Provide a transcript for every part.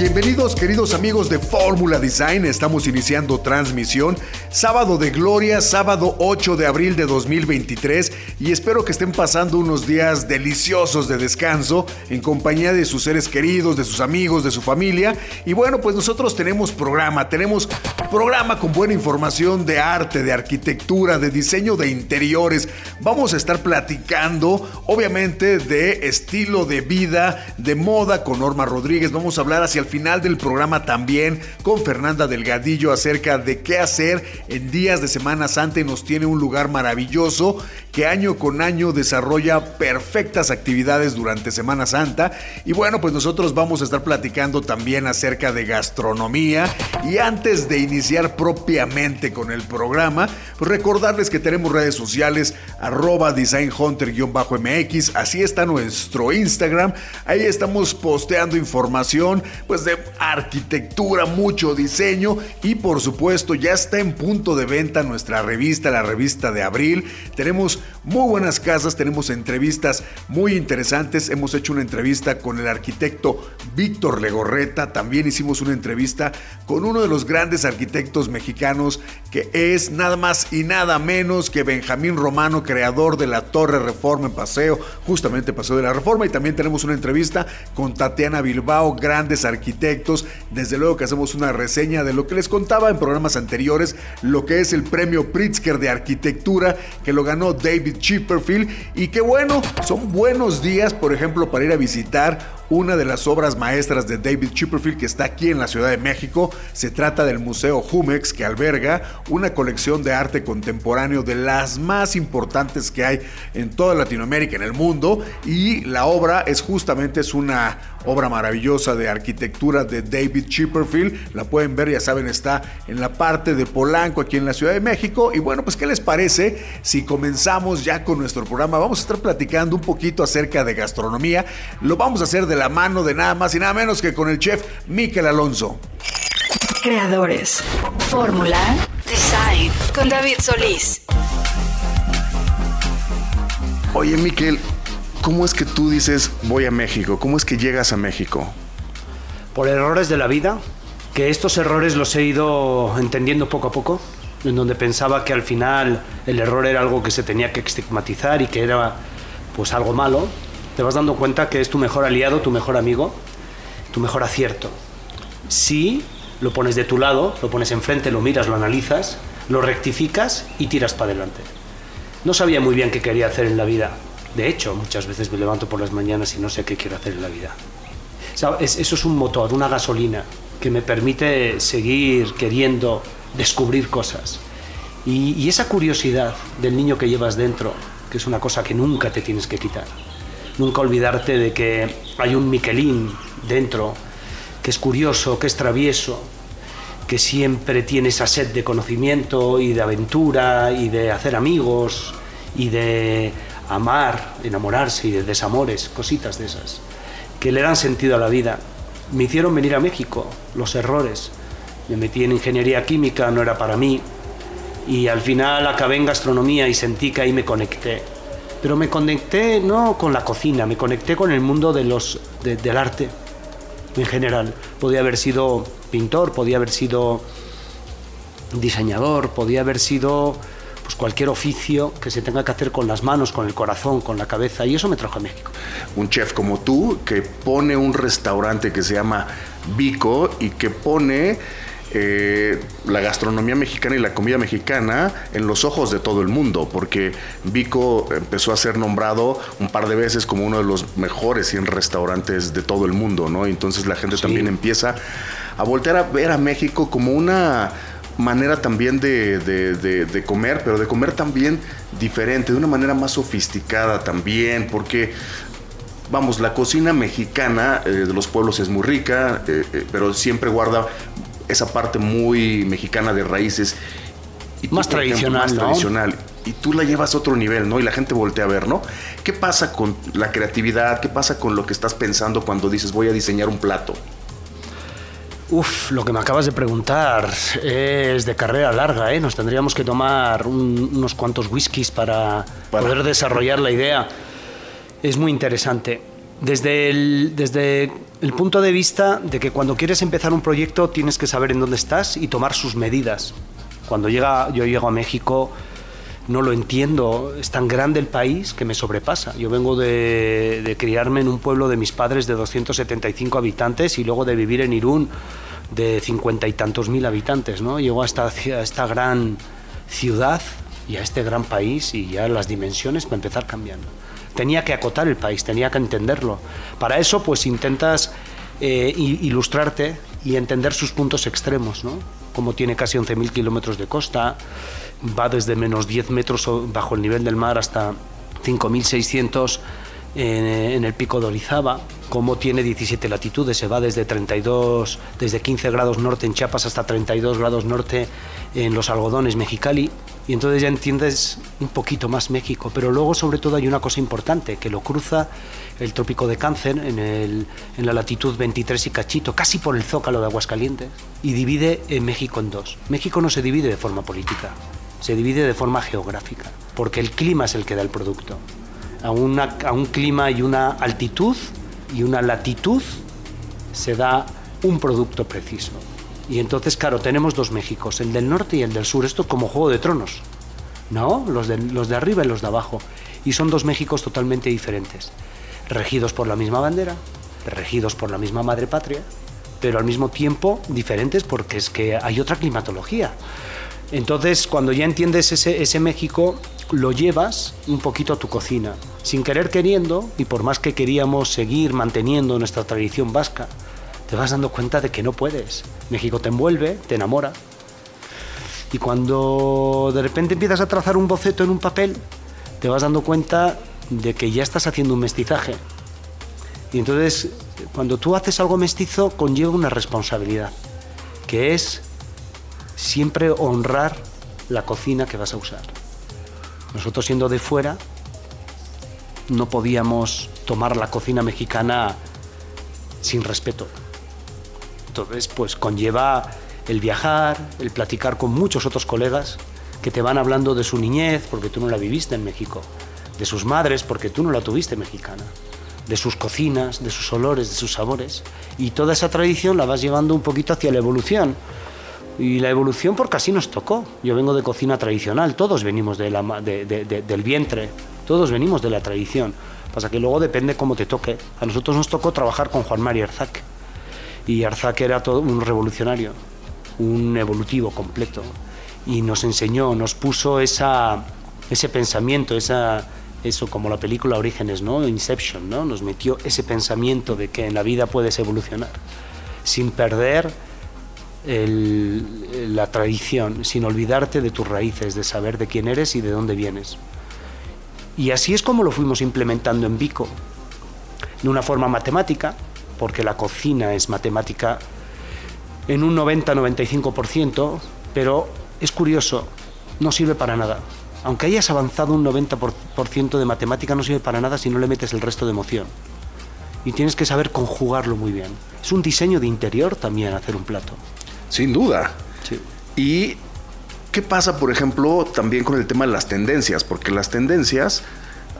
Bienvenidos queridos amigos de Fórmula Design, estamos iniciando transmisión sábado de gloria, sábado 8 de abril de 2023 y espero que estén pasando unos días deliciosos de descanso en compañía de sus seres queridos, de sus amigos, de su familia. Y bueno pues nosotros tenemos programa, tenemos programa con buena información de arte, de arquitectura, de diseño de interiores, vamos a estar platicando obviamente de estilo de vida, de moda con Norma Rodríguez, vamos a hablar hacia el final del programa también con Fernanda Delgadillo acerca de qué hacer en días de Semana Santa nos tiene un lugar maravilloso que año con año desarrolla perfectas actividades durante Semana Santa. Y bueno, pues nosotros vamos a estar platicando también acerca de gastronomía. Y antes de iniciar propiamente con el programa, pues recordarles que tenemos redes sociales arroba designhunter-mx. Así está nuestro Instagram. Ahí estamos posteando información pues de arquitectura, mucho diseño y por supuesto ya está en punto de venta nuestra revista, la revista de abril. Tenemos muy buenas casas, tenemos entrevistas muy interesantes. Hemos hecho una entrevista con el arquitecto Víctor Legorreta, también hicimos una entrevista con uno de los grandes arquitectos mexicanos que es nada más y nada menos que Benjamín Romano, creador de la Torre Reforma en Paseo, justamente Paseo de la Reforma. Y también tenemos una entrevista con Tatiana Bilbao, grandes arquitectos. Desde luego que hacemos una reseña de lo que les contaba en programas anteriores, lo que es el premio Pritzker de arquitectura que lo ganó David Chipperfield. Y que bueno, son buenos días, por ejemplo, para ir a visitar una de las obras maestras de David Chipperfield que está aquí en la Ciudad de México. Se trata del Museo Jumex que alberga una colección de arte contemporáneo de las más importantes que hay en toda Latinoamérica, en el mundo. Y la obra es justamente es una obra maravillosa de arquitectura de David Chipperfield. La pueden ver, ya saben, está en la parte de Polanco aquí en la Ciudad de México. Y bueno, pues ¿qué les parece si comenzamos ya con nuestro programa? Vamos a estar platicando un poquito acerca de gastronomía. Lo vamos a hacer de la mano de nada más y nada menos que con el chef Miquel Alonso. Creadores. Fórmula. Design. Con David Solís. Oye, Miquel, ¿cómo es que tú dices voy a México? ¿Cómo es que llegas a México? Por errores de la vida, que estos errores los he ido entendiendo poco a poco, en donde pensaba que al final el error era algo que se tenía que estigmatizar y que era pues algo malo, te vas dando cuenta que es tu mejor aliado, tu mejor amigo, tu mejor acierto. Si lo pones de tu lado, lo pones enfrente, lo miras, lo analizas, lo rectificas y tiras para adelante. No sabía muy bien qué quería hacer en la vida. De hecho, muchas veces me levanto por las mañanas y no sé qué quiero hacer en la vida. eso es un motor, una gasolina que me permite seguir queriendo descubrir cosas. Y, y esa curiosidad del niño que llevas dentro, que es una cosa que nunca te tienes que quitar nunca olvidarte de que hay un Miquelín dentro, que es curioso, que es travieso, que siempre tiene esa sed de conocimiento y de aventura y de hacer amigos y de amar, enamorarse y de desamores, cositas de esas, que le dan sentido a la vida. Me hicieron venir a México, los errores. Me metí en ingeniería química, no era para mí. Y al final acabé en gastronomía y sentí que ahí me conecté pero me conecté no con la cocina, me conecté con el mundo de los, del arte en general. Podía haber sido pintor, podía haber sido diseñador, podía haber sido pues cualquier oficio que se tenga que hacer con las manos, con el corazón, con la cabeza, y eso me trajo a México. Un chef como tú que pone un restaurante que se llama Vico y que pone eh, la gastronomía mexicana y la comida mexicana en los ojos de todo el mundo, porque Vico empezó a ser nombrado un par de veces como uno de los mejores 100 restaurantes de todo el mundo, ¿no? Entonces la gente también empieza a voltear a ver a México como una manera también de, de, comer, pero de comer también diferente, de una manera más sofisticada también, porque vamos, la cocina mexicana eh, de los pueblos es muy rica, eh, eh, pero siempre guarda esa parte muy mexicana de raíces. Y tú, Más ejemplo, tradicional, Más ¿no? tradicional. Y tú la llevas a otro nivel, ¿no? Y la gente voltea a ver, ¿no? ¿Qué pasa con la creatividad? ¿Qué pasa con lo que estás pensando cuando dices voy a diseñar un plato? Uf, lo que me acabas de preguntar es de carrera larga, ¿eh? Nos tendríamos que tomar un- unos cuantos whiskies para, Para- poder desarrollar la idea. Es muy interesante. Desde el, desde el punto de vista de que cuando quieres empezar un proyecto tienes que saber en dónde estás y tomar sus medidas. Cuando llega, yo llego a México no lo entiendo, es tan grande el país que me sobrepasa. Yo vengo de, criarme en un pueblo de mis padres de 275 habitantes y luego de vivir en Irún de 50 y tantos mil habitantes. ¿no? Llego a esta, esta gran ciudad y a este gran país y ya las dimensiones para empezar cambiando. Tenía que acotar el país, tenía que entenderlo. Para eso pues intentas eh, ilustrarte y entender sus puntos extremos, ¿no? Como tiene casi 11.000 kilómetros de costa, va desde menos 10 metros bajo el nivel del mar hasta 5.600 en, en el pico de Orizaba, como tiene 17 latitudes, se va desde 32, desde 15 grados norte en Chiapas hasta 32 grados norte en los algodones Mexicali, y entonces ya entiendes un poquito más México, pero luego sobre todo hay una cosa importante, que lo cruza el trópico de Cáncer en, el- en la latitud 23 y cachito, casi por el zócalo de Aguascalientes, y divide en México en dos. México no se divide de forma política, se divide de forma geográfica, porque el clima es el que da el producto. A, a un clima y una altitud y una latitud se da un producto preciso. Y entonces, claro, tenemos dos Méxicos, el del norte y el del sur. Esto es como Juego de Tronos, ¿no? Los de, los de arriba y los de abajo. Y son dos Méxicos totalmente diferentes, regidos por la misma bandera, regidos por la misma madre patria, pero al mismo tiempo diferentes porque es que hay otra climatología. Entonces, cuando ya entiendes ese, ese México, lo llevas un poquito a tu cocina, sin querer queriendo, y por más que queríamos seguir manteniendo nuestra tradición vasca, te vas dando cuenta de que no puedes. México te envuelve, te enamora. Y cuando de repente empiezas a trazar un boceto en un papel, te vas dando cuenta de que ya estás haciendo un mestizaje. Y entonces, cuando tú haces algo mestizo, conlleva una responsabilidad, que es siempre honrar la cocina que vas a usar. Nosotros siendo de fuera, no podíamos tomar la cocina mexicana sin respeto. Entonces, pues conlleva el viajar, el platicar con muchos otros colegas que te van hablando de su niñez, porque tú no la viviste en México, de sus madres, porque tú no la tuviste mexicana, de sus cocinas, de sus olores, de sus sabores. Y toda esa tradición la vas llevando un poquito hacia la evolución. Y la evolución porque así nos tocó. Yo vengo de cocina tradicional, todos venimos del vientre, todos venimos de la tradición. Pasa que luego depende cómo te toque. A nosotros nos tocó trabajar con Juan María Arzac. Y Arzac era todo un revolucionario, un evolutivo completo. Y nos enseñó, nos puso esa, ese pensamiento, esa, eso como la película Orígenes, ¿no? Inception, ¿no? Nos metió ese pensamiento de que en la vida puedes evolucionar sin perder la tradición, sin olvidarte de tus raíces, de saber de quién eres y de dónde vienes. Y así es como lo fuimos implementando en Vico, de una forma matemática, porque la cocina es matemática en un 90-95%, pero es curioso, no sirve para nada. Aunque hayas avanzado un 90% de matemática, no sirve para nada si no le metes el resto de emoción. Y tienes que saber conjugarlo muy bien. Es un diseño de interior también hacer un plato. Sin duda. Sí. ¿Y qué pasa, por ejemplo, también con el tema de las tendencias? Porque las tendencias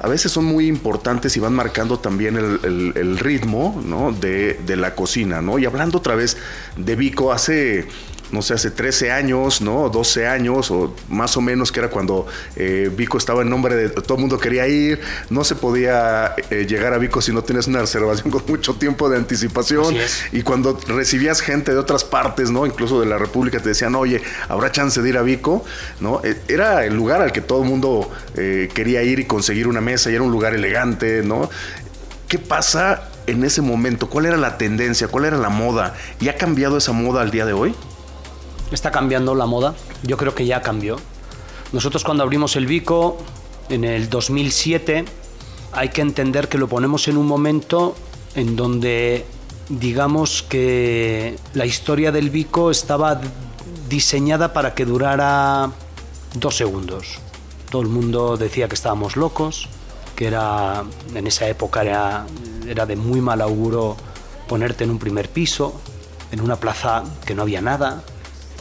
a veces son muy importantes y van marcando también el, ritmo ¿no? de, de la cocina, ¿no? Y hablando otra vez de Vico, hace, no sé, hace 13 años, ¿no? 12 años o más o menos, que era cuando eh, Vico estaba en nombre de todo el mundo quería ir, no se podía eh, llegar a Vico si no tienes una reservación con mucho tiempo de anticipación. Y cuando recibías gente de otras partes, ¿no? Incluso de la República, te decían, oye, ¿habrá chance de ir a Vico? ¿No? Eh, Era el lugar al que todo el mundo eh, quería ir y conseguir una mesa, y era un lugar elegante, ¿no? ¿Qué pasa en ese momento? ¿Cuál era la tendencia? ¿Cuál era la moda? ¿Y ha cambiado esa moda al día de hoy? Está cambiando la moda. Yo creo que ya cambió. Nosotros cuando abrimos el Vico en el 2007 hay que entender que lo ponemos en un momento en donde digamos que la historia del Vico estaba diseñada para que durara dos segundos. Todo el mundo decía que estábamos locos, que era en esa época era, era de muy mal auguro ponerte en un primer piso, en una plaza que no había nada,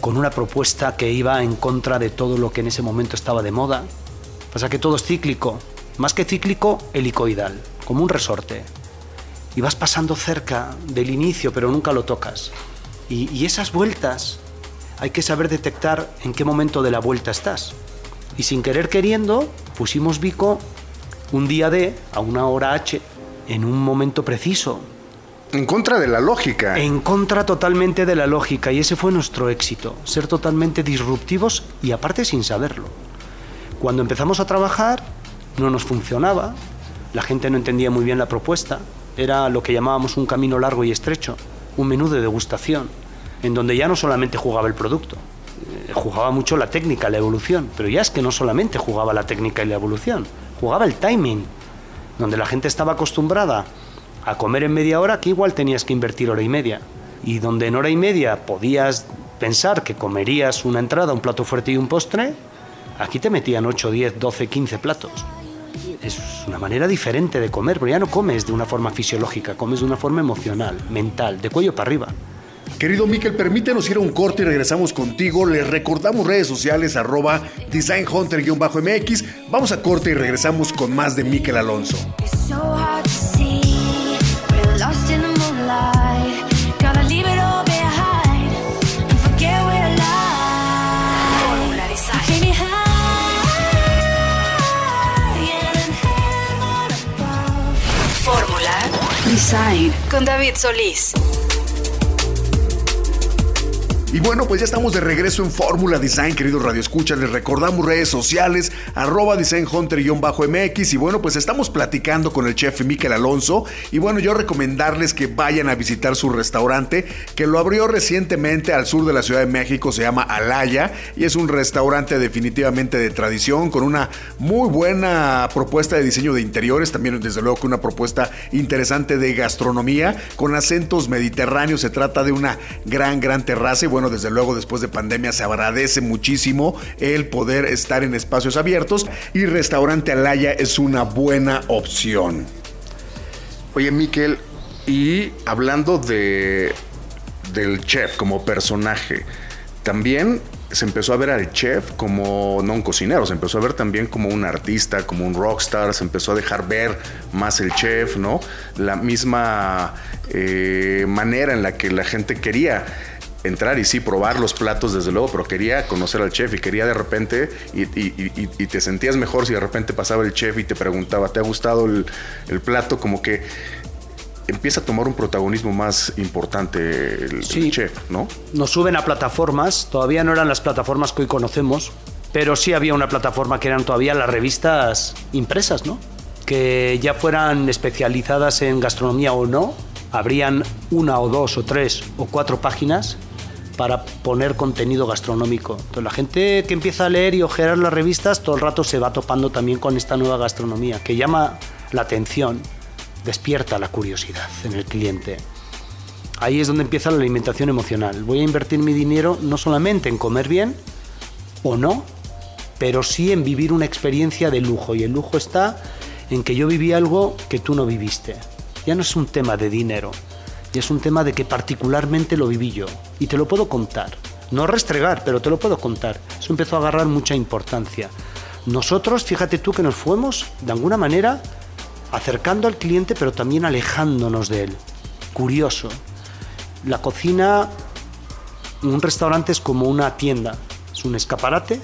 con una propuesta que iba en contra de todo lo que en ese momento estaba de moda. Pasa que todo es cíclico, más que cíclico, helicoidal, como un resorte. Y vas pasando cerca del inicio, pero nunca lo tocas. Y, y esas vueltas, hay que saber detectar en qué momento de la vuelta estás. Y sin querer queriendo, pusimos Vico un día D a una hora H en un momento preciso, en contra de la lógica. en contra totalmente de la lógica y ese fue nuestro éxito, ser totalmente disruptivos y aparte sin saberlo. Cuando empezamos a trabajar no nos funcionaba, la gente no entendía muy bien la propuesta, era lo que llamábamos un camino largo y estrecho, un menú de degustación, en donde ya no solamente jugaba el producto, eh, jugaba mucho la técnica, la evolución, pero ya es que no solamente jugaba la técnica y la evolución, jugaba el timing, donde la gente estaba acostumbrada a comer en media hora, que igual tenías que invertir hora y media. Y donde en hora y media podías pensar que comerías una entrada, un plato fuerte y un postre, aquí te metían 8, 10, 12, 15 platos. Es una manera diferente de comer, pero ya no comes de una forma fisiológica, comes de una forma emocional, mental, de cuello para arriba. Querido Miquel, permítenos ir a un corte y regresamos contigo. Les recordamos redes sociales arroba designhunter-mx. Vamos a corte y regresamos con más de Miquel Alonso. Design con David Solís. Y bueno, pues ya estamos de regreso en Fórmula Design, queridos radioescuchas. Les recordamos redes sociales, arroba designhunter-mx. Y bueno, pues estamos platicando con el chef Miquel Alonso. Y bueno, yo recomendarles que vayan a visitar su restaurante, que lo abrió recientemente al sur de la Ciudad de México, se llama Alaya. Y es un restaurante definitivamente de tradición, con una muy buena propuesta de diseño de interiores. También, desde luego, con una propuesta interesante de gastronomía, con acentos mediterráneos. Se trata de una gran, gran terraza. Y bueno, desde luego, después de pandemia se agradece muchísimo el poder estar en espacios abiertos y Restaurante Alaya es una buena opción. Oye, Miquel, y hablando de del chef como personaje, también se empezó a ver al chef como no un cocinero, se empezó a ver también como un artista, como un rockstar, se empezó a dejar ver más el chef, ¿no? La misma eh, manera en la que la gente quería entrar y sí probar los platos desde luego, pero quería conocer al chef y quería de repente y, y- y- y te sentías mejor si de repente pasaba el chef y te preguntaba, ¿te ha gustado el, el plato? Como que empieza a tomar un protagonismo más importante el, el Sí. chef, ¿no? Nos suben a plataformas, todavía no eran las plataformas que hoy conocemos, pero sí había una plataforma que eran todavía las revistas impresas, ¿no? Que ya fueran especializadas en gastronomía o no, habrían una o dos o tres o cuatro páginas para poner contenido gastronómico. Entonces la gente que empieza a leer y ojear las revistas todo el rato se va topando también con esta nueva gastronomía que llama la atención, despierta la curiosidad en el cliente. Ahí es donde empieza la alimentación emocional. Voy a invertir mi dinero no solamente en comer bien o no, pero sí en vivir una experiencia de lujo. Y el lujo está en que yo viví algo que tú no viviste. Ya no es un tema de dinero, es un tema de que particularmente lo viví yo. Y te lo puedo contar. No restregar, pero te lo puedo contar. Eso empezó a agarrar mucha importancia. Nosotros, fíjate tú que nos fuimos, de alguna manera, acercando al cliente, pero también alejándonos de él. Curioso. La cocina, un restaurante es como una tienda. Es un escaparate,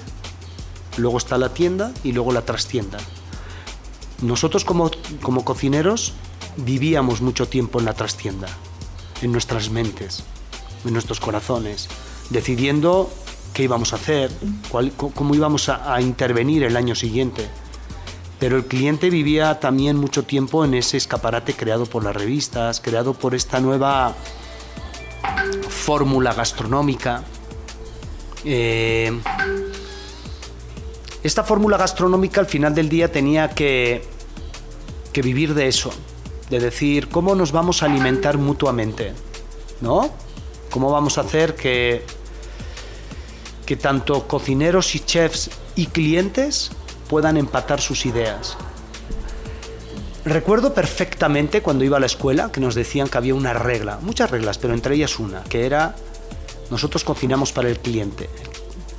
luego está la tienda y luego la trastienda. Nosotros como, como cocineros vivíamos mucho tiempo en la trastienda, en nuestras mentes, en nuestros corazones, decidiendo qué íbamos a hacer, cómo íbamos a, intervenir el año siguiente. Pero el cliente vivía también mucho tiempo en ese escaparate creado por las revistas, creado por esta nueva fórmula gastronómica. Eh, esta fórmula gastronómica al final del día tenía que vivir de eso, de decir cómo nos vamos a alimentar mutuamente, ¿no? ¿Cómo vamos a hacer que, que tanto cocineros y chefs y clientes puedan empatar sus ideas? Recuerdo perfectamente cuando iba a la escuela que nos decían que había una regla, muchas reglas, pero entre ellas una, que era nosotros cocinamos para el cliente.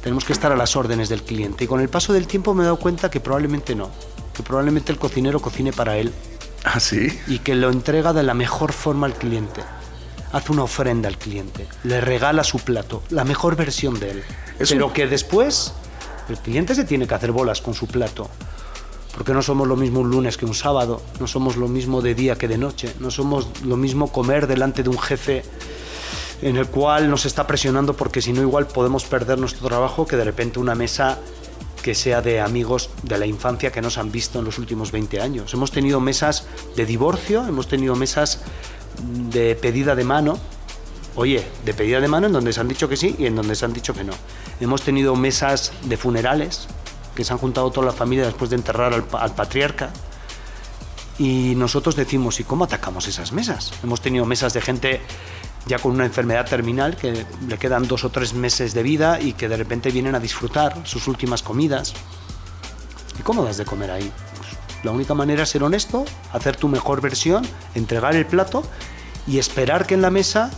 Tenemos que estar a las órdenes del cliente. Y con el paso del tiempo me he dado cuenta que probablemente no. Que probablemente el cocinero cocine para él ¿Ah, sí? y que lo entrega de la mejor forma al cliente. Hace una ofrenda al cliente, le regala su plato, la mejor versión de él. Es Pero un- que después el cliente se tiene que hacer bolas con su plato. Porque no somos lo mismo un lunes que un sábado, no somos lo mismo de día que de noche, no somos lo mismo comer delante de un jefe en el cual nos está presionando porque si no igual podemos perder nuestro trabajo que de repente una mesa que sea de amigos de la infancia que nos han visto en los últimos 20 años. Hemos tenido mesas de divorcio, hemos tenido mesas de pedida de mano, oye, de pedida de mano en donde se han dicho que sí y en donde se han dicho que no. Hemos tenido mesas de funerales, que se han juntado toda la familia después de enterrar al, al patriarca. Y nosotros decimos, ¿y cómo atacamos esas mesas? Hemos tenido mesas de gente ya con una enfermedad terminal que le quedan dos o tres meses de vida y que de repente vienen a disfrutar sus últimas comidas. ¿Y cómo das de comer ahí? Pues, la única manera es ser honesto, hacer tu mejor versión, entregar el plato y esperar que en la mesa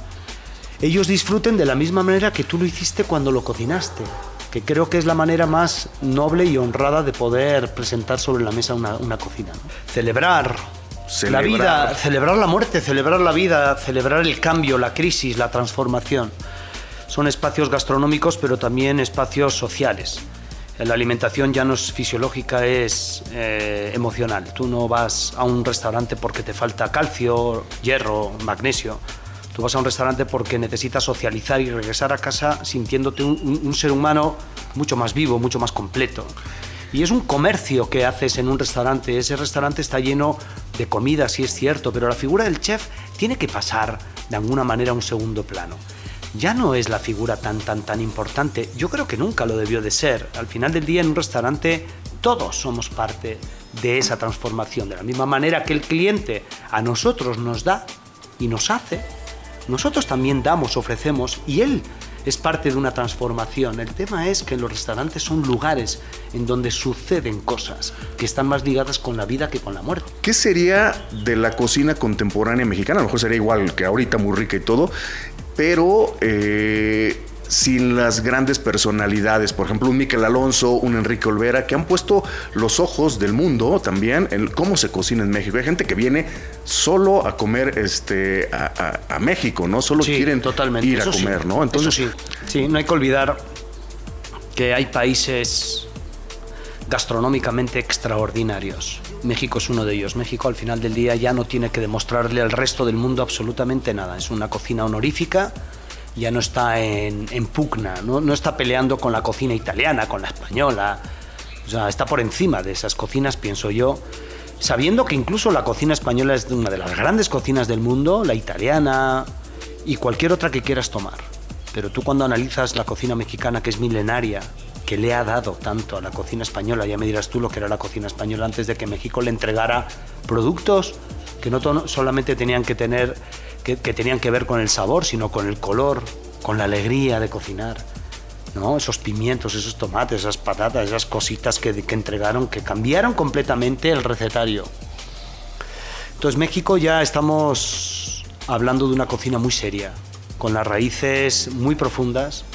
ellos disfruten de la misma manera que tú lo hiciste cuando lo cocinaste. Que creo que es la manera más noble y honrada de poder presentar sobre la mesa una, una cocina. Celebrar, Celebrar. la vida, celebrar la muerte, celebrar la vida, celebrar el cambio, la crisis, la transformación. Son espacios gastronómicos, pero también espacios sociales. La alimentación ya no es fisiológica, es eh, emocional. Tú no vas a un restaurante porque te falta calcio, hierro, magnesio. Tú vas a un restaurante porque necesitas socializar y regresar a casa sintiéndote un, ser humano mucho más vivo, mucho más completo. Y es un comercio que haces en un restaurante. Ese restaurante está lleno de comida, sí es cierto, pero la figura del chef tiene que pasar de alguna manera a un segundo plano. Ya no es la figura tan, tan, tan importante. Yo creo que nunca lo debió de ser. Al final del día en un restaurante todos somos parte de esa transformación. De la misma manera que el cliente a nosotros nos da y nos hace, nosotros también damos, ofrecemos y él es parte de una transformación. El tema es que los restaurantes son lugares en donde suceden cosas que están más ligadas con la vida que con la muerte. ¿Qué sería de la cocina contemporánea mexicana? A lo mejor sería igual que ahorita, muy rica y todo, pero eh, sin las grandes personalidades. Por ejemplo, un Miquel Alonso, un Enrique Olvera, que han puesto los ojos del mundo también en cómo se cocina en México. Hay gente que viene solo a comer este, a, a- a México, ¿no? Solo Sí, quieren totalmente. ir a Eso sí, comer, ¿no? Entonces, eso sí. Sí, no hay que olvidar que hay países gastronómicamente extraordinarios. México es uno de ellos. México al final del día ya no tiene que demostrarle al resto del mundo absolutamente nada. Es una cocina honorífica, ya no está en, en pugna, ¿no? no está peleando con la cocina italiana, con la española. O sea, está por encima de esas cocinas, pienso yo, sabiendo que incluso la cocina española es una de las grandes cocinas del mundo, la italiana y cualquier otra que quieras tomar. Pero tú cuando analizas la cocina mexicana, que es milenaria, que le ha dado tanto a la cocina española, ya me dirás tú lo que era la cocina española antes de que México le entregara productos que no solamente tenían que tener, que, tenían que ver con el sabor, sino con el color, con la alegría de cocinar. ¿no? Esos pimientos, esos tomates, esas patatas, esas cositas que, que entregaron, que cambiaron completamente el recetario. Entonces México ya estamos hablando de una cocina muy seria, con las raíces muy profundas,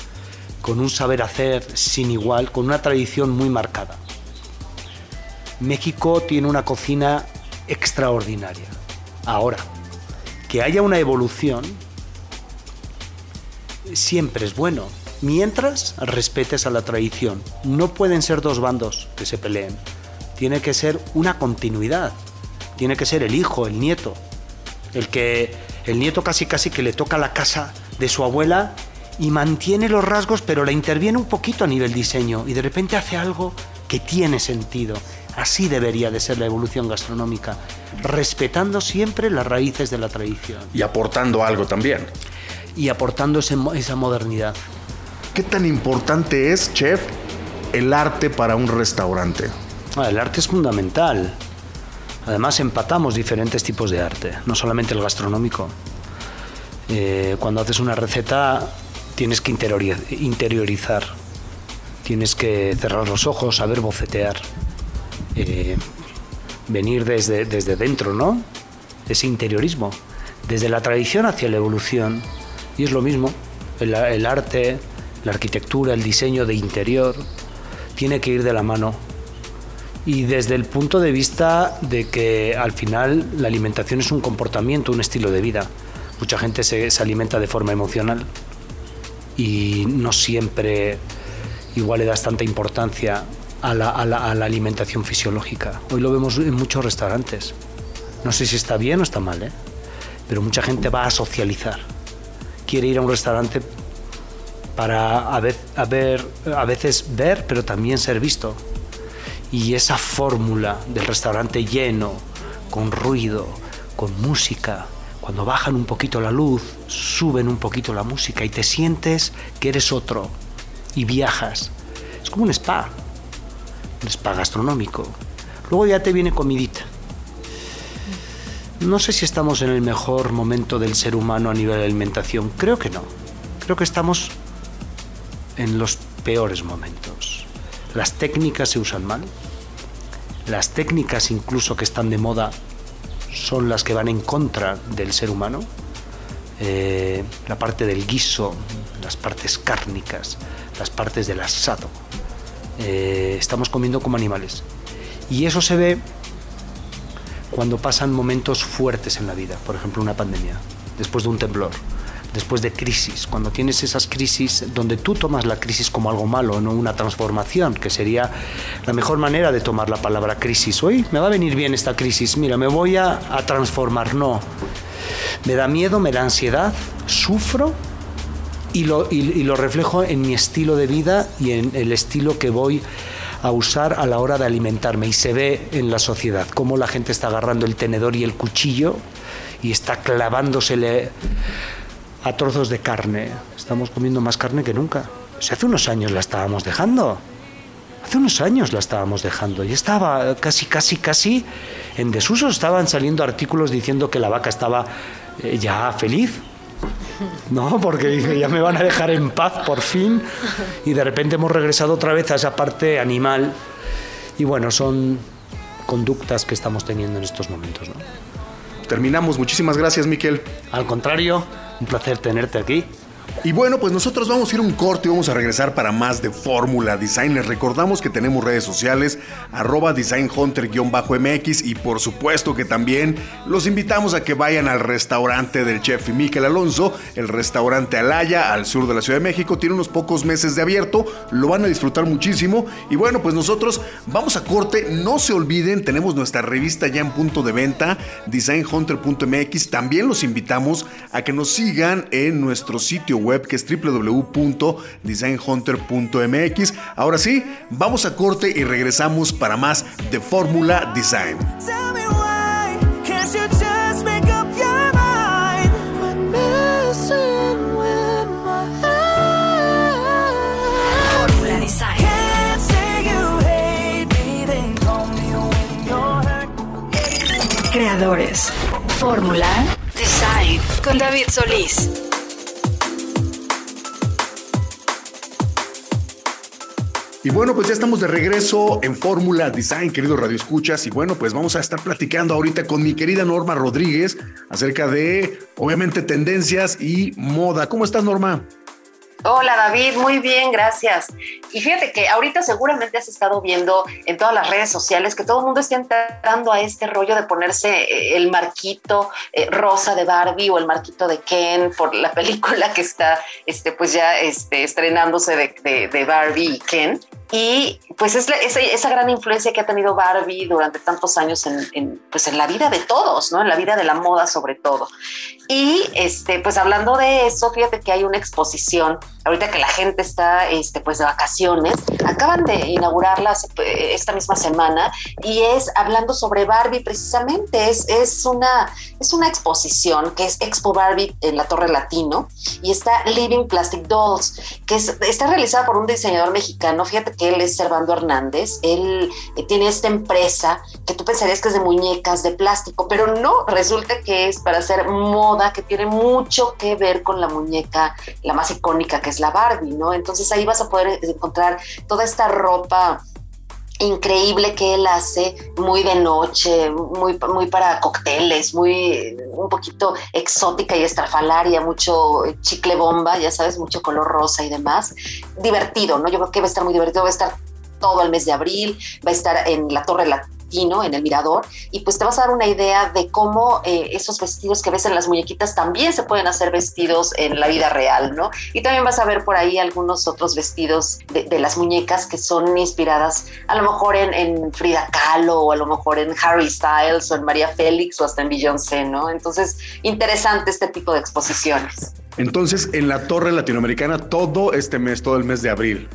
con un saber hacer sin igual, con una tradición muy marcada. México tiene una cocina extraordinaria. Ahora, que haya una evolución siempre es bueno, mientras respetes a la tradición. No pueden ser dos bandos que se peleen. Tiene que ser una continuidad. Tiene que ser el hijo, el nieto. El que el nieto casi casi que le toca la casa de su abuela y mantiene los rasgos, pero la interviene un poquito a nivel diseño y de repente hace algo que tiene sentido. Así debería de ser la evolución gastronómica, respetando siempre las raíces de la tradición y aportando algo también. y aportando ese esa modernidad. ¿Qué tan importante es, chef, el arte para un restaurante? Ah, el arte es fundamental. Además empatamos diferentes tipos de arte, no solamente el gastronómico. Eh, cuando haces una receta tienes que interiori- interiorizar, tienes que cerrar los ojos, saber bocetear, eh, venir desde, desde dentro, ¿no? Ese interiorismo, desde la tradición hacia la evolución. Y es lo mismo, el, el arte, la arquitectura, el diseño de interior, tiene que ir de la mano. Y desde el punto de vista de que al final la alimentación es un comportamiento, un estilo de vida. Mucha gente se, se alimenta de forma emocional y no siempre igual le das tanta importancia a la, alimentación fisiológica. Hoy lo vemos en muchos restaurantes. No sé si está bien o está mal, ¿eh? pero mucha gente va a socializar. Quiere ir a un restaurante para a ver, a veces ver, pero también ser visto. Y esa fórmula del restaurante lleno, con ruido, con música, cuando bajan un poquito la luz, suben un poquito la música y te sientes que eres otro y viajas. Es como un spa, un spa gastronómico. Luego ya te viene comidita. No sé si estamos en el mejor momento del ser humano a nivel de alimentación. Creo que no. Creo que estamos en los peores momentos. Las técnicas se usan mal. Las técnicas incluso que están de moda son las que van en contra del ser humano. Eh, la parte del guiso, las partes cárnicas, las partes del asado. Eh, estamos comiendo como animales. Y eso se ve cuando pasan momentos fuertes en la vida, por ejemplo una pandemia, después de un temblor, después de crisis, cuando tienes esas crisis donde tú tomas la crisis como algo malo, no una transformación, que sería la mejor manera de tomar la palabra crisis. Hoy me va a venir bien esta crisis, mira, me voy a, a transformar, no. Me da miedo, me da ansiedad, sufro y lo, y, y lo reflejo en mi estilo de vida y en el estilo que voy a usar a la hora de alimentarme. Y se ve en la sociedad cómo la gente está agarrando el tenedor y el cuchillo y está clavándosele a trozos de carne. Estamos comiendo más carne que nunca. Si hace unos años la estábamos dejando. Hace unos años la estábamos dejando y estaba casi, casi, casi en desuso. Estaban saliendo artículos diciendo que la vaca estaba eh, ya feliz. No, porque dije, ya me van a dejar en paz por fin. Y de repente hemos regresado otra vez a esa parte animal. Y bueno, son conductas que estamos teniendo en estos momentos. ¿no? Terminamos. Muchísimas gracias, Miquel. Al contrario, un placer tenerte aquí. Y bueno, pues nosotros vamos a ir un corte y vamos a regresar para más de Fórmula Design. Les recordamos que tenemos redes sociales, arroba designhunter-mx y por supuesto que también los invitamos a que vayan al restaurante del chef Miquel Alonso, el restaurante Alaya, al sur de la Ciudad de México. Tiene unos pocos meses de abierto, lo van a disfrutar muchísimo. Y bueno, pues nosotros vamos a corte. No se olviden, tenemos nuestra revista ya en punto de venta, designhunter.mx. También los invitamos a que nos sigan en nuestro sitio web que es www.designhunter.mx. Ahora sí, vamos a corte y regresamos para más de Fórmula Design. Tell me why can't you just Y bueno, pues ya estamos de regreso en Fórmula Design, queridos radioescuchas. Y bueno, pues vamos a estar platicando ahorita con mi querida Norma Rodríguez acerca de, obviamente, tendencias y moda. ¿Cómo estás, Norma? Hola David, muy bien, gracias. Y fíjate que ahorita seguramente has estado viendo en todas las redes sociales que todo el mundo está entrando a este rollo de ponerse eh, el marquito eh, rosa de Barbie o el marquito de Ken por la película que está este, pues ya este, estrenándose de, Barbie y Ken. Y pues es la- esa, gran influencia que ha tenido Barbie durante tantos años en, en, pues en la vida de todos, ¿no? En la vida de la moda sobre todo. Y este, pues hablando de eso, fíjate que hay una exposición, ahorita que la gente está este, pues de vacaciones, acaban de inaugurarla eh, esta misma semana y es hablando sobre Barbie precisamente, es, es, una, es una exposición que es Expo Barbie en la Torre Latino y está Living Plastic Dolls, que es- está realizada por un diseñador mexicano, fíjate que él es Servando Hernández. Él eh, tiene esta empresa que tú pensarías que es de muñecas de plástico, pero no, resulta que es para hacer moda que tiene mucho que ver con la muñeca, la más icónica que es la Barbie, ¿no? Entonces ahí vas a poder encontrar toda esta ropa increíble que él hace, muy de noche, muy, muy para cócteles, muy un poquito exótica y estrafalaria, mucho chicle bomba, ya sabes, mucho color rosa y demás. Divertido, ¿no? Yo creo que va a estar muy divertido, va a estar todo el mes de abril, va a estar en la Torre En el Mirador, y pues te vas a dar una idea de cómo eh, esos vestidos que ves en las muñequitas también se pueden hacer vestidos en la vida real, ¿no? Y también vas a ver por ahí algunos otros vestidos de, de las muñecas que son inspiradas a lo mejor en, en, Frida Kahlo o a lo mejor en Harry Styles o en María Félix o hasta en Beyoncé, ¿no? Entonces, interesante este tipo de exposiciones. Entonces, en la Torre Latinoamericana todo este mes, todo el mes de abril.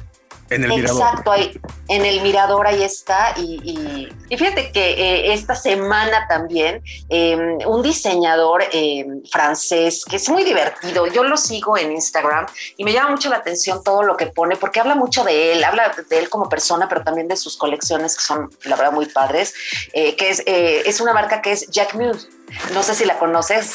En el Exacto, mirador. Exacto, ahí, en el mirador ahí está. Y, y, y fíjate que eh, esta semana también eh, un diseñador eh, francés que es muy divertido, yo lo sigo en Instagram y me llama mucho la atención todo lo que pone porque habla mucho de él, habla de él como persona, pero también de sus colecciones que son, la verdad, muy padres, eh, que es, eh, es una marca que es Jack Muse. No sé si la conoces,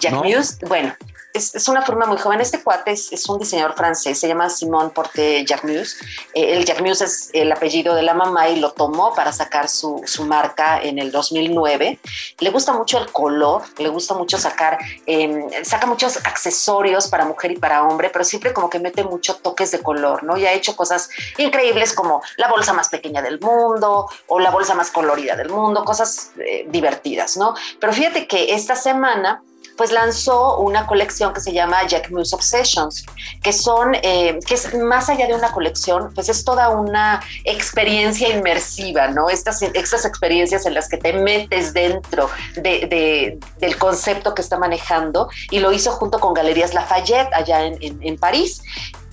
Jack No. Muse. Bueno, es, una firma muy joven. Este cuate es, un diseñador francés, se llama Simon Porte Jacquemus. Eh, el Jacquemus es el apellido de la mamá y lo tomó para sacar su, su, marca en el 2009. Le gusta mucho el color, le gusta mucho sacar, eh, saca muchos accesorios para mujer y para hombre, pero siempre como que mete mucho toques de color, ¿no? Y ha hecho cosas increíbles como la bolsa más pequeña del mundo o la bolsa más colorida del mundo, cosas eh, divertidas, ¿no? Pero fíjate que esta semana pues lanzó una colección que se llama Jack Muse Obsessions, que son, eh, que es más allá de una colección, pues es toda una experiencia inmersiva, ¿no? Estas, estas experiencias en las que te metes dentro de, de, del concepto que está manejando y lo hizo junto con Galerías Lafayette allá en, en París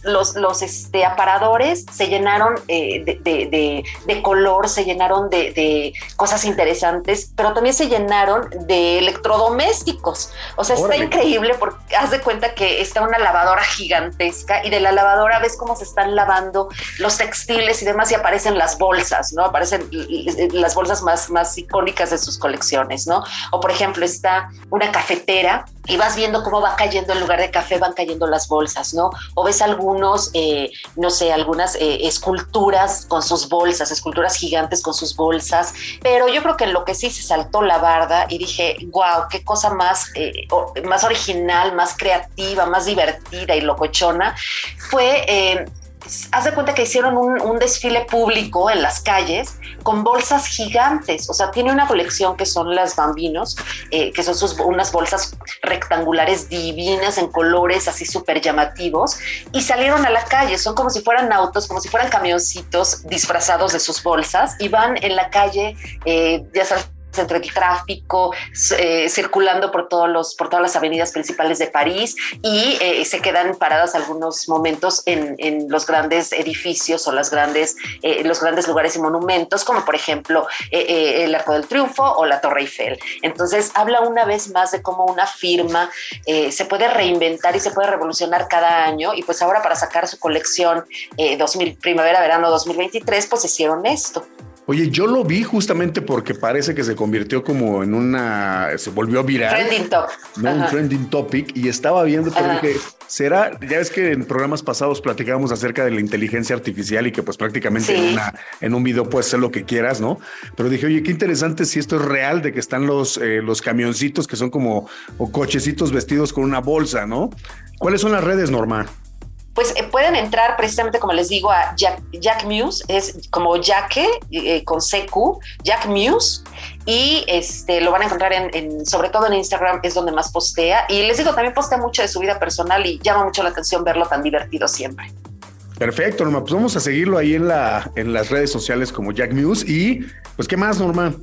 los, los este, aparadores se llenaron eh, de, de, de, de, color, se llenaron de, cosas interesantes, pero también se llenaron de electrodomésticos. O sea, Órale. está increíble porque haz de cuenta que está una lavadora gigantesca y de la lavadora ves cómo se están lavando los textiles y demás y aparecen las bolsas, ¿no? Aparecen las bolsas más, más icónicas de sus colecciones, ¿no? O por ejemplo está una cafetera y vas viendo cómo va cayendo en lugar de café, van cayendo las bolsas, ¿no? O ves algunos, eh, no sé, algunas eh, esculturas con sus bolsas, esculturas gigantes con sus bolsas, pero yo creo que lo que sí se saltó la barda y dije, wow, qué cosa más, eh, más original, más creativa, más divertida y locochona, fue haz de cuenta que hicieron un, desfile público en las calles con bolsas gigantes. O sea, tiene una colección que son las bambinos, eh, que son sus, unas bolsas rectangulares divinas en colores así súper llamativos. Y salieron a la calle. Son como si fueran autos, como si fueran camioncitos disfrazados de sus bolsas y van en la calle, eh, ya sabes entre el tráfico, eh, circulando por, todos los, por todas las avenidas principales de París y eh, se quedan paradas algunos momentos en, los grandes edificios o las grandes, eh, los grandes lugares y monumentos, como por ejemplo el Arco del Triunfo o la Torre Eiffel. Entonces habla una vez más de cómo una firma se puede reinventar y se puede revolucionar cada año y pues ahora para sacar su colección 2000, primavera-verano 2023 pues hicieron esto. Oye, yo lo vi justamente porque parece que se convirtió como en una, se volvió viral. Trending topic. ¿no? Un trending topic y estaba viendo, pero dije, será, ya ves que en programas pasados platicábamos acerca de la inteligencia artificial y que pues prácticamente sí. en, una, en, un video puedes hacer lo que quieras, ¿no? Pero dije, oye, qué interesante si esto es real, de que están los, eh, los camioncitos que son como o cochecitos vestidos con una bolsa, ¿no? ¿Cuáles son las redes, Norma? Pues eh, pueden entrar precisamente, como les digo, a Jack, Jack Muse, es como Jaque eh, con CQ, Jack Muse, y este, lo van a encontrar en, sobre todo en Instagram, es donde más postea. Y les digo, también postea mucho de su vida personal y llama mucho la atención verlo tan divertido siempre. Perfecto, Norma. Pues vamos a seguirlo ahí en, la, en las redes sociales como Jack Muse. Y pues, ¿qué más, Norma?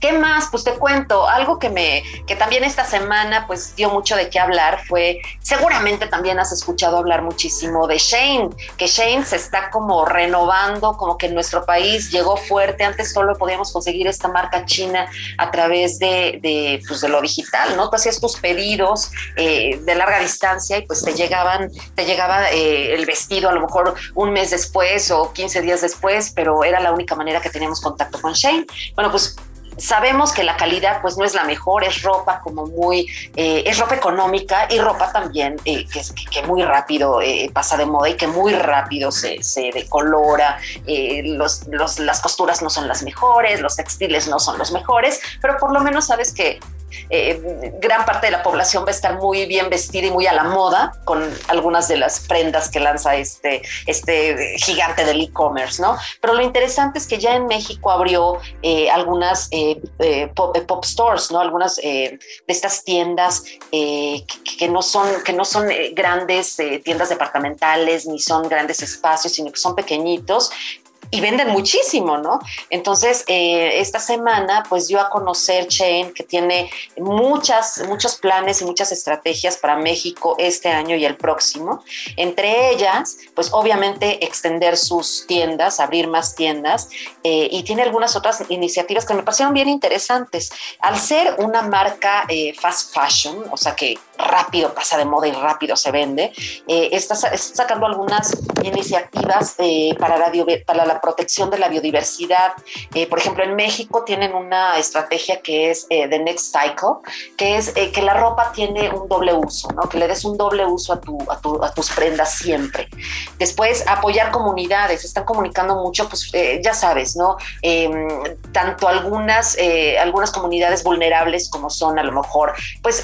¿Qué más? Pues te cuento, algo que me, que también esta semana pues dio mucho de qué hablar fue, seguramente también has escuchado hablar muchísimo de Shane, que Shane se está como renovando, como que en nuestro país llegó fuerte, antes solo podíamos conseguir esta marca china a través de, de, pues, de lo digital, ¿no? Tú hacías tus pedidos eh, de larga distancia y pues te llegaban, te llegaba eh, el vestido a lo mejor un mes después o 15 días después, pero era la única manera que teníamos contacto con Shane. Bueno, pues sabemos que la calidad pues no es la mejor, es ropa como muy, eh, es ropa económica y ropa también eh, que, que, muy rápido eh, pasa de moda y que muy rápido se, se decolora, eh, los, los, las costuras no son las mejores, los textiles no son los mejores, pero por lo menos sabes que eh, gran parte de la población va a estar muy bien vestida y muy a la moda con algunas de las prendas que lanza este, este gigante del e-commerce, ¿no? Pero lo interesante es que ya en México abrió eh, algunas eh, pop, pop, stores, ¿no? Algunas de estas tiendas que, no son, que no son grandes tiendas departamentales ni son grandes espacios, sino que son pequeñitos, y venden muchísimo, ¿no? Entonces, eh, esta semana, pues dio a conocer Chain, que tiene muchas, muchos planes y muchas estrategias para México este año y el próximo. Entre ellas, pues obviamente extender sus tiendas, abrir más tiendas, eh, y tiene algunas otras iniciativas que me parecieron bien interesantes. Al ser una marca eh, fast fashion, o sea que rápido pasa de moda y rápido se vende, eh, está, está, sacando algunas iniciativas para la, para la protección de la biodiversidad. Eh, por ejemplo, en México tienen una estrategia que es eh, The Next Cycle, que es eh, que la ropa tiene un doble uso, ¿no? que le des un doble uso a, tu, a, tu, a tus prendas siempre. Después, apoyar comunidades, están comunicando mucho, pues eh, ya sabes, ¿no? Em, tanto algunas, eh, algunas comunidades vulnerables como son a lo mejor, pues,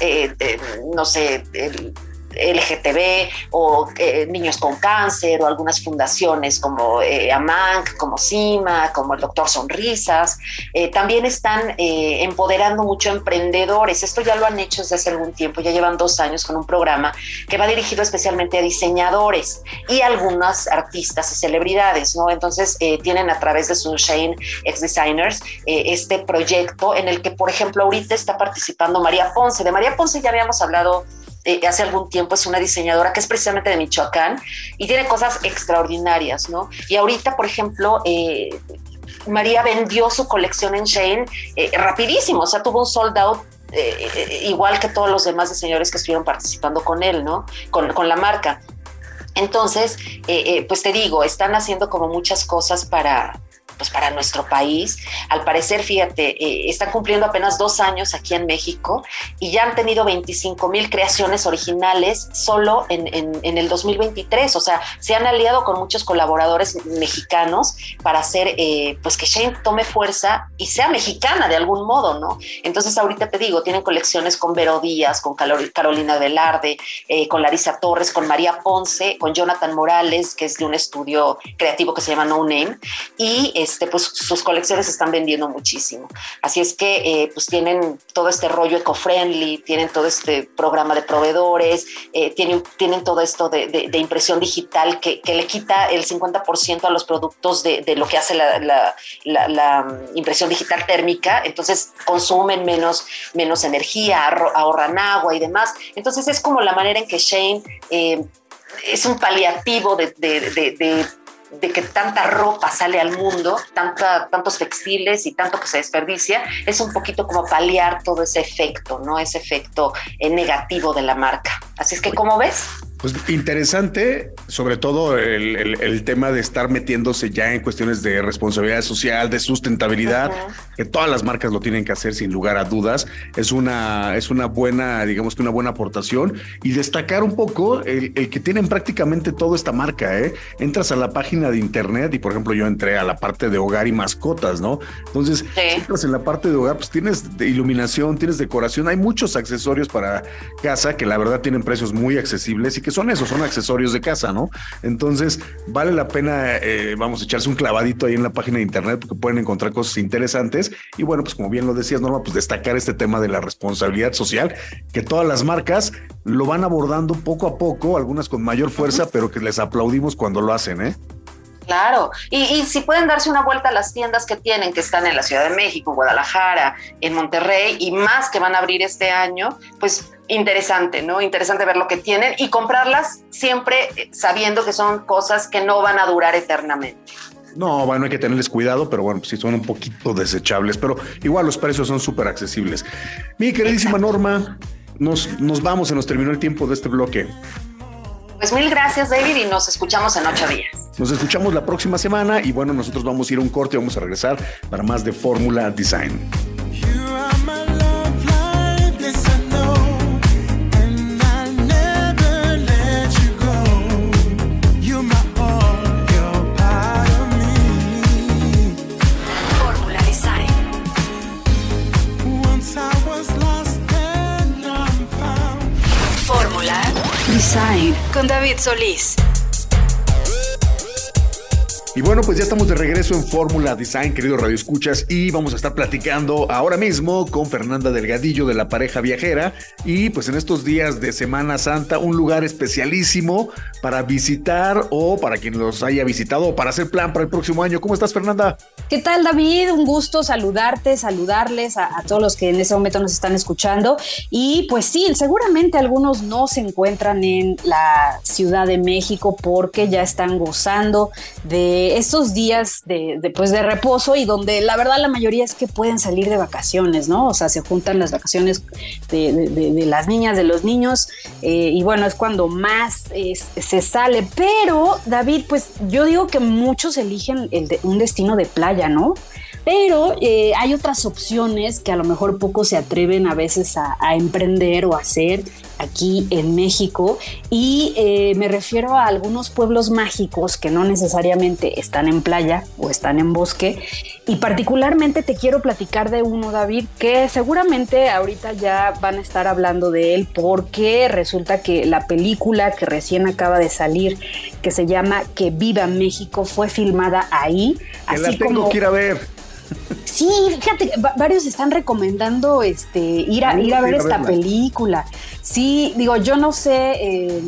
no sé, el, LGTB o eh, niños con cáncer o algunas fundaciones como eh, AMANC, como CIMA, como el Doctor Sonrisas. Eh, también están eh, empoderando mucho emprendedores. Esto ya lo han hecho desde hace algún tiempo, ya llevan dos años con un programa que va dirigido especialmente a diseñadores y algunas artistas y celebridades, ¿no? Entonces tienen a través de su Shane Ex Designers este proyecto en el que, por ejemplo, ahorita está participando María Ponce. De María Ponce ya habíamos hablado hace algún tiempo, es una diseñadora que es precisamente de Michoacán y tiene cosas extraordinarias, ¿no? Y ahorita, por ejemplo, eh, María vendió su colección en Shane eh, rapidísimo, o sea, tuvo un sold out eh, igual que todos los demás diseñadores que estuvieron participando con él, ¿no? Con, con la marca. Entonces, pues te digo, están haciendo como muchas cosas para, pues para nuestro país. Al parecer, fíjate, eh, están cumpliendo apenas dos años aquí en México y ya han tenido 25 mil creaciones originales solo en, en, en, el 2023. O sea, se han aliado con muchos colaboradores mexicanos para hacer, eh, pues que Shane tome fuerza y sea mexicana de algún modo, ¿no? Entonces, ahorita te digo, tienen colecciones con Vero Díaz, con Carolina Velarde, eh, con Larisa Torres, con María Ponce, con Jonathan Morales, que es de un estudio creativo que se llama No Name, y este, pues sus colecciones están vendiendo muchísimo. Así es que eh, pues tienen todo este rollo eco-friendly, tienen todo este programa de proveedores, eh, tienen, tienen todo esto de, impresión digital que, le quita el 50% a los productos de, lo que hace la, la, impresión digital térmica, entonces consumen menos, menos energía, ahorran agua y demás. Entonces es como la manera en que Shane eh, es un paliativo de que tanta ropa sale al mundo, tanta, tantos textiles y tanto que se desperdicia, es un poquito como paliar todo ese efecto, ¿no? Ese efecto eh, negativo de la marca. Así es que, ¿cómo ves? Pues interesante, sobre todo el, el, el, tema de estar metiéndose ya en cuestiones de responsabilidad social, de sustentabilidad, que todas las marcas lo tienen que hacer sin lugar a dudas. Es una, es una buena, digamos que una buena aportación y destacar un poco el, el que tienen prácticamente toda esta marca. ¿eh? Entras a la página de internet y, por ejemplo, yo entré a la parte de hogar y mascotas, ¿no? Entonces, sí. si entras en la parte de hogar, pues tienes de iluminación, tienes decoración, hay muchos accesorios para casa que la verdad tienen precios muy accesibles y que son esos, son accesorios de casa, ¿no? Entonces, vale la pena, eh, vamos a echarse un clavadito ahí en la página de internet porque pueden encontrar cosas interesantes. Y bueno, pues como bien lo decías, Norma, pues destacar este tema de la responsabilidad social, que todas las marcas lo van abordando poco a poco, algunas con mayor fuerza, pero que les aplaudimos cuando lo hacen, ¿eh? Claro, y, y, si pueden darse una vuelta a las tiendas que tienen, que están en la Ciudad de México, Guadalajara, en Monterrey y más que van a abrir este año, pues interesante, ¿no? Interesante ver lo que tienen y comprarlas siempre sabiendo que son cosas que no van a durar eternamente. No, bueno, hay que tenerles cuidado, pero bueno, pues sí son un poquito desechables, pero igual los precios son súper accesibles. Mi queridísima Norma, nos, nos vamos, se nos terminó el tiempo de este bloque. Pues mil gracias, David, y nos escuchamos en ocho días. Nos escuchamos la próxima semana y bueno, nosotros vamos a ir a un corte y vamos a regresar para más de Fórmula Design. Con David Solís. Y bueno, pues ya estamos de regreso en Fórmula Design, queridos Radio Escuchas, y vamos a estar platicando ahora mismo con Fernanda Delgadillo de la pareja viajera. Y pues en estos días de Semana Santa, un lugar especialísimo para visitar o para quien los haya visitado o para hacer plan para el próximo año. ¿Cómo estás, Fernanda? ¿Qué tal, David? Un gusto saludarte, saludarles a, a todos los que en ese momento nos están escuchando. Y pues sí, seguramente algunos no se encuentran en la Ciudad de México porque ya están gozando de estos días de, de, pues, de reposo y donde la verdad la mayoría es que pueden salir de vacaciones, ¿no? O sea, se juntan las vacaciones de, de, de las niñas, de los niños, eh, y bueno, es cuando más es, se sale. Pero, David, pues yo digo que muchos eligen el un destino de playa, ¿no? Pero eh, hay otras opciones que a lo mejor pocos se atreven a veces a, a emprender o a hacer aquí en México. Y eh, me refiero a algunos pueblos mágicos que no necesariamente están en playa o están en bosque. Y particularmente te quiero platicar de uno David que seguramente ahorita ya van a estar hablando de él porque resulta que la película que recién acaba de salir que se llama Que viva México fue filmada ahí. Que así la tengo como que ir a ver. Sí, fíjate, va- varios están recomendando este ir a, ir a ver esta película. Sí, digo, yo no sé, eh,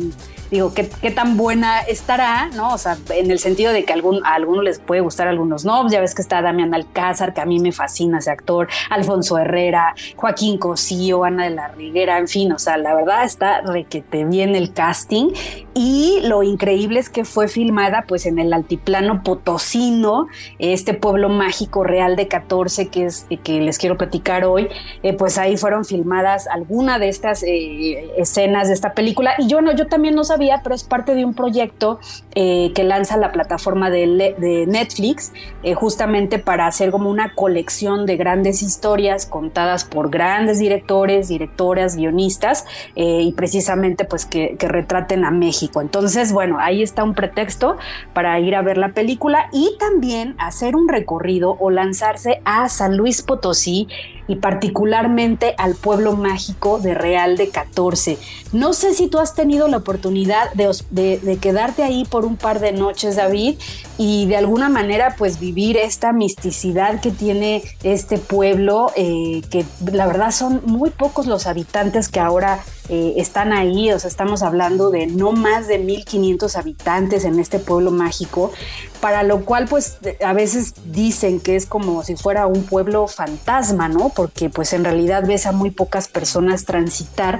digo, qué, qué tan buena estará, ¿no? O sea, en el sentido de que algún, a algunos les puede gustar, a algunos no. Ya ves que está Damián Alcázar, que a mí me fascina ese actor, Alfonso Herrera, Joaquín Cosío, Ana de la Riguera, en fin, o sea, la verdad está requete bien el casting. Y lo increíble es que fue filmada pues en el altiplano potosino, este pueblo mágico real de 14 que es que les quiero platicar hoy, eh, pues ahí fueron filmadas algunas de estas eh, escenas de esta película. Y yo no, yo también no sabía, pero es parte de un proyecto eh, que lanza la plataforma de, Netflix, eh, justamente para hacer como una colección de grandes historias contadas por grandes directores, directoras, guionistas, eh, y precisamente pues que retraten a México. Entonces, bueno, ahí está un pretexto para ir a ver la película y también hacer un recorrido o lanzarse a San Luis Potosí y particularmente al pueblo mágico de Real de 14. No sé si tú has tenido la oportunidad de, de quedarte ahí por un par de noches, David, y de alguna manera pues vivir esta misticidad que tiene este pueblo, eh, que la verdad son muy pocos los habitantes que ahora eh, están ahí, o sea, estamos hablando de no más de 1500 habitantes en este pueblo mágico, para lo cual pues a veces dicen que es como si fuera un pueblo fantasma, ¿no? Porque pues en realidad ves a muy pocas personas transitar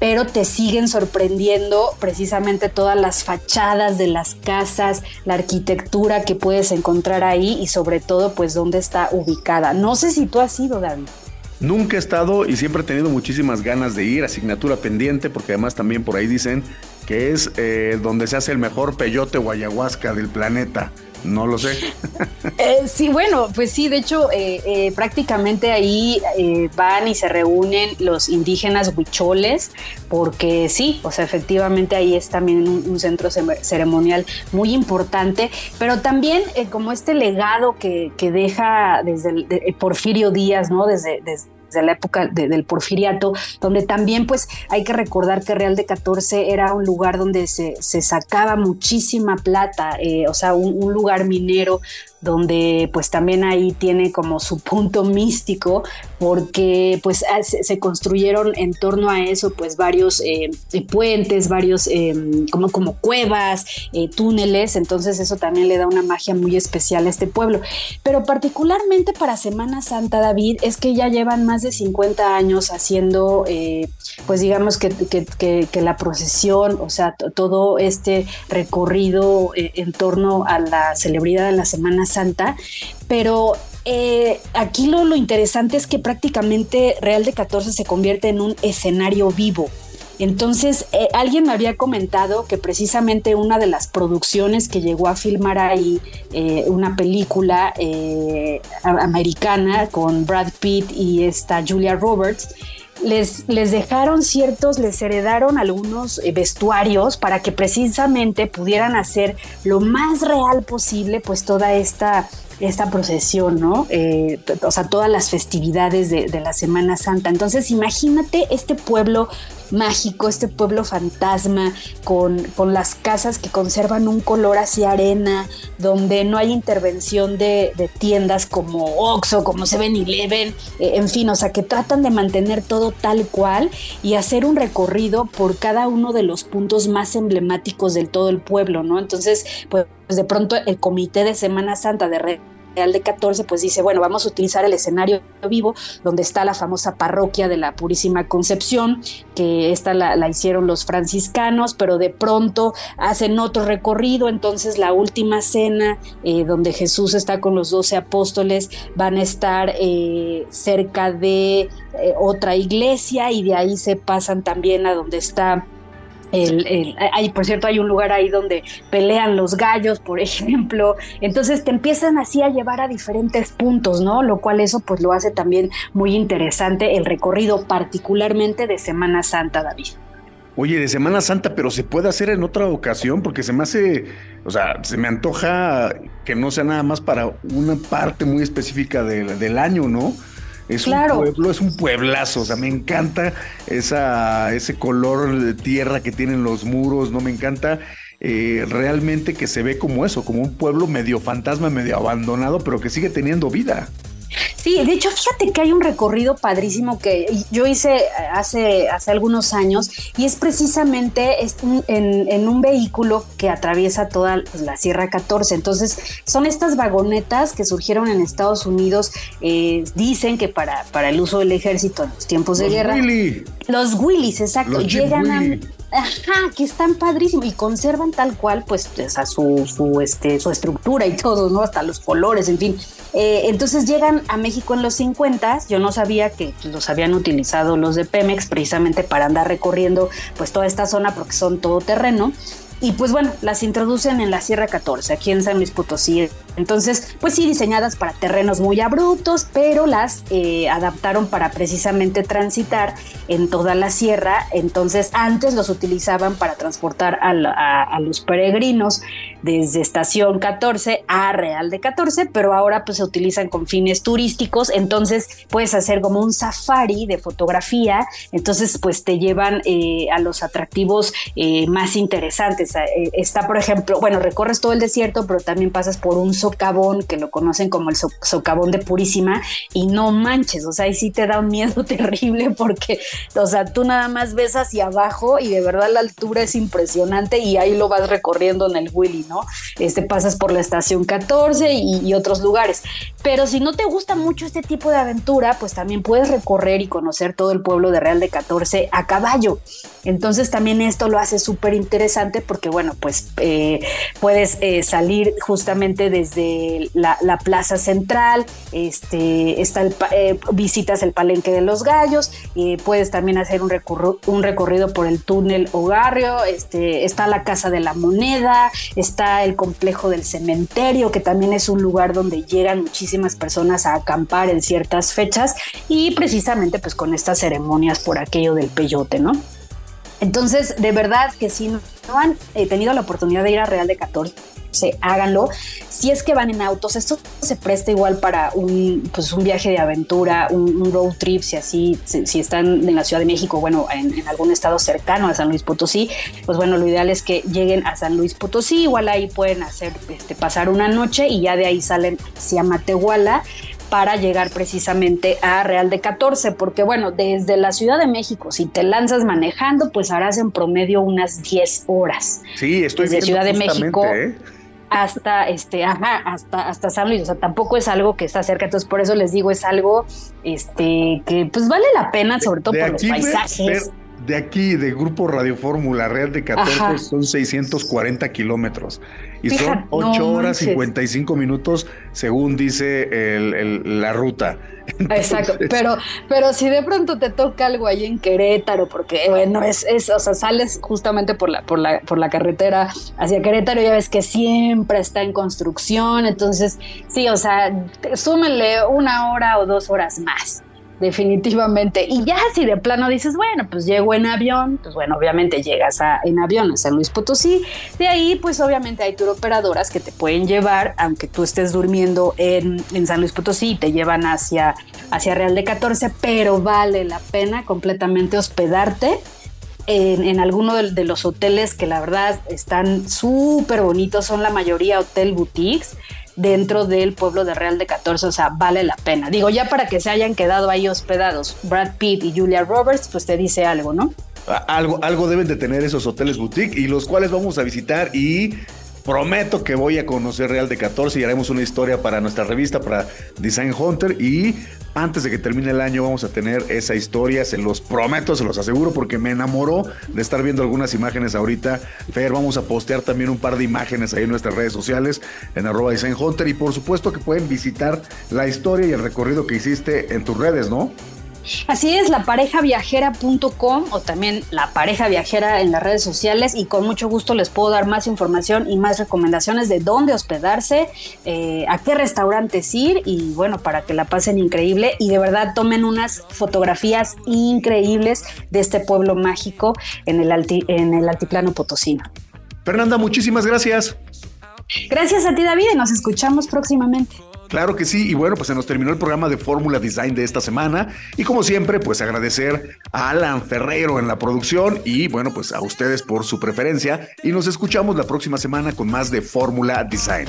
pero te siguen sorprendiendo precisamente todas las fachadas de las casas, la arquitectura que puedes encontrar ahí y sobre todo pues dónde está ubicada. No sé si tú has ido, David. Nunca he estado y siempre he tenido muchísimas ganas de ir, asignatura pendiente, porque además también por ahí dicen que es eh, donde se hace el mejor peyote o ayahuasca del planeta. No lo sé. Eh, sí, bueno, pues sí, de hecho, eh, eh, prácticamente ahí van y se reúnen los indígenas huicholes, porque sí, o sea, efectivamente ahí es también un, centro ceremonial muy importante, pero también como este legado que, que deja desde el, Porfirio Díaz, ¿no? Desde desde la época de- del porfiriato, donde también pues hay que recordar que Real de 14 era un lugar donde se, se sacaba muchísima plata, eh, o sea, un, un lugar minero donde pues también ahí tiene como su punto místico, porque pues ah, se, construyeron en torno a eso pues varios eh, puentes, varios eh, como, como cuevas, eh, túneles, entonces eso también le da una magia muy especial a este pueblo. Pero particularmente para Semana Santa, David, es que ya llevan más de 50 años haciendo, eh, pues digamos que, que- que- la procesión, o sea, to- todo este recorrido eh, en torno a la celebridad de la Semana Santa, pero eh, aquí lo, interesante es que prácticamente Real de 14 se convierte en un escenario vivo. Entonces, eh, alguien me había comentado que precisamente una de las producciones que llegó a filmar ahí eh, una película americana con Brad Pitt y esta Julia Roberts, les, les dejaron ciertos, les heredaron algunos eh, vestuarios para que precisamente pudieran hacer lo más real posible, pues toda esta, esta procesión, ¿no? Eh, o sea, todas las festividades de, de la Semana Santa. Entonces, imagínate este pueblo mágico, este pueblo fantasma, con, con las casas que conservan un color hacia arena, donde no hay intervención de, de tiendas como Oxxo, como 7-Eleven, eh, en fin, o sea, que tratan de mantener todo tal cual y hacer un recorrido por cada uno de los puntos más emblemáticos del todo el pueblo, ¿no? Entonces, pues de pronto el comité de Semana Santa de Red De 14, pues dice, bueno, vamos a utilizar el escenario vivo donde está la famosa parroquia de la Purísima Concepción, que esta la, la hicieron los franciscanos, pero de pronto hacen otro recorrido, entonces la última cena eh, donde Jesús está con los doce apóstoles van a estar eh, cerca de eh, otra iglesia y de ahí se pasan también a donde está el, el- hay, por cierto, hay un lugar ahí donde pelean los gallos, por ejemplo. Entonces te empiezan así a llevar a diferentes puntos, ¿no? Lo cual eso pues lo hace también muy interesante el recorrido, particularmente de Semana Santa, David. Oye, de Semana Santa, pero se puede hacer en otra ocasión porque se me hace, o sea, se me antoja que no sea nada más para una parte muy específica del, del año, ¿no? Es Claro. un pueblo, es un pueblazo, o sea, me encanta esa, ese color de tierra que tienen los muros, ¿no? Me encanta eh, realmente que se ve como eso, como un pueblo medio fantasma, medio abandonado, pero que sigue teniendo vida. Sí, de hecho, fíjate que hay un recorrido padrísimo que yo hice hace, hace algunos años y es precisamente en, en un vehículo que atraviesa toda la Sierra 14. Entonces, son estas vagonetas que surgieron en Estados Unidos, eh, dicen que para, para el uso del ejército en los tiempos de Los guerra. Willy. Los Willys, exacto. Los llegan a. Ajá, que están padrísimos y conservan tal cual, pues, o sea, su, su, este, su estructura y todo, ¿no? Hasta los colores, en fin. Eh, entonces llegan a México en los 50. Yo no sabía que los habían utilizado los de Pemex precisamente para andar recorriendo, pues, toda esta zona porque son todo terreno. Y pues bueno, las introducen en la Sierra 14, aquí en San Luis Potosí. Entonces, pues sí, diseñadas para terrenos muy abruptos, pero las eh, adaptaron para precisamente transitar en toda la sierra. Entonces, antes los utilizaban para transportar a, los peregrinos desde estación 14 a Real de 14, pero ahora pues se utilizan con fines turísticos. Entonces, puedes hacer como un safari de fotografía. Entonces, pues te llevan eh, a los atractivos eh, más interesantes. Está, por ejemplo, bueno, recorres todo el desierto, pero también pasas por un socavón que lo conocen como el so- socavón de Purísima y no manches, o sea, ahí sí te da un miedo terrible porque, o sea, tú nada más ves hacia abajo y de verdad la altura es impresionante y ahí lo vas recorriendo en el Willy, ¿no? Este pasas por la estación 14 y, y otros lugares. Pero si no te gusta mucho este tipo de aventura, pues también puedes recorrer y conocer todo el pueblo de Real de 14 a caballo. Entonces también esto lo hace súper interesante porque, bueno, pues eh, puedes eh, salir justamente desde la, la plaza central, este, está eh, visitas el palenque de los gallos, puedes también hacer un, recorrido por el túnel Ogarrio, este, está la Casa de la Moneda, está el complejo del cementerio, que también es un lugar donde llegan muchísimas personas a acampar en ciertas fechas y precisamente pues con estas ceremonias por aquello del peyote, ¿no? Entonces, de verdad que si no, han eh, tenido la oportunidad de ir a Real de 14, háganlo. Si es que van en autos, esto se presta igual para un, pues un viaje de aventura, un, road trip, si así, si, si están en la Ciudad de México, bueno, en, en, algún estado cercano a San Luis Potosí, pues bueno, lo ideal es que lleguen a San Luis Potosí, igual ahí pueden hacer, este, pasar una noche y ya de ahí salen hacia Matehuala para llegar precisamente a Real de 14, porque bueno, desde la Ciudad de México, si te lanzas manejando, pues harás en promedio unas 10 horas. Sí, estoy desde Ciudad de México. ¿eh? hasta este ajá, hasta hasta San Luis, o sea, tampoco es algo que está cerca, entonces por eso les digo es algo este que pues vale la pena sobre todo de por los paisajes. De aquí, de Grupo Radio Fórmula Real de 14, Ajá. son 640 kilómetros. Y Fíjate, son 8 no horas manches. 55 minutos, según dice el, el, la ruta. Entonces, Exacto, pero, pero si de pronto te toca algo ahí en Querétaro, porque bueno, es, es, o sea, sales justamente por la, por la, por la carretera hacia Querétaro, ya ves que siempre está en construcción, entonces sí, o sea, súmenle una hora o dos horas más definitivamente. Y ya si de plano dices, bueno, pues llego en avión, pues bueno, obviamente llegas a, en avión a San Luis Potosí. De ahí, pues obviamente hay tour operadoras que te pueden llevar, aunque tú estés durmiendo en, en San Luis Potosí, te llevan hacia, hacia Real de 14, pero vale la pena completamente hospedarte. En, en, alguno de, de, los hoteles que la verdad están súper bonitos, son la mayoría hotel boutiques dentro del pueblo de Real de 14, o sea, vale la pena. Digo, ya para que se hayan quedado ahí hospedados Brad Pitt y Julia Roberts, pues te dice algo, ¿no? Algo, algo deben de tener esos hoteles boutique y los cuales vamos a visitar y prometo que voy a conocer Real de 14 y haremos una historia para nuestra revista, para Design Hunter y antes de que termine el año vamos a tener esa historia, se los prometo, se los aseguro porque me enamoró de estar viendo algunas imágenes ahorita. Fer, vamos a postear también un par de imágenes ahí en nuestras redes sociales en arroba Design Hunter y por supuesto que pueden visitar la historia y el recorrido que hiciste en tus redes, ¿no? Así es, laparejaviajera.com o también la pareja viajera en las redes sociales y con mucho gusto les puedo dar más información y más recomendaciones de dónde hospedarse, eh, a qué restaurantes ir y bueno, para que la pasen increíble y de verdad tomen unas fotografías increíbles de este pueblo mágico en el, alti, en el altiplano potosino. Fernanda, muchísimas gracias. Gracias a ti David y nos escuchamos próximamente. Claro que sí, y bueno, pues se nos terminó el programa de Fórmula Design de esta semana. Y como siempre, pues agradecer a Alan Ferrero en la producción y bueno, pues a ustedes por su preferencia. Y nos escuchamos la próxima semana con más de Fórmula Design.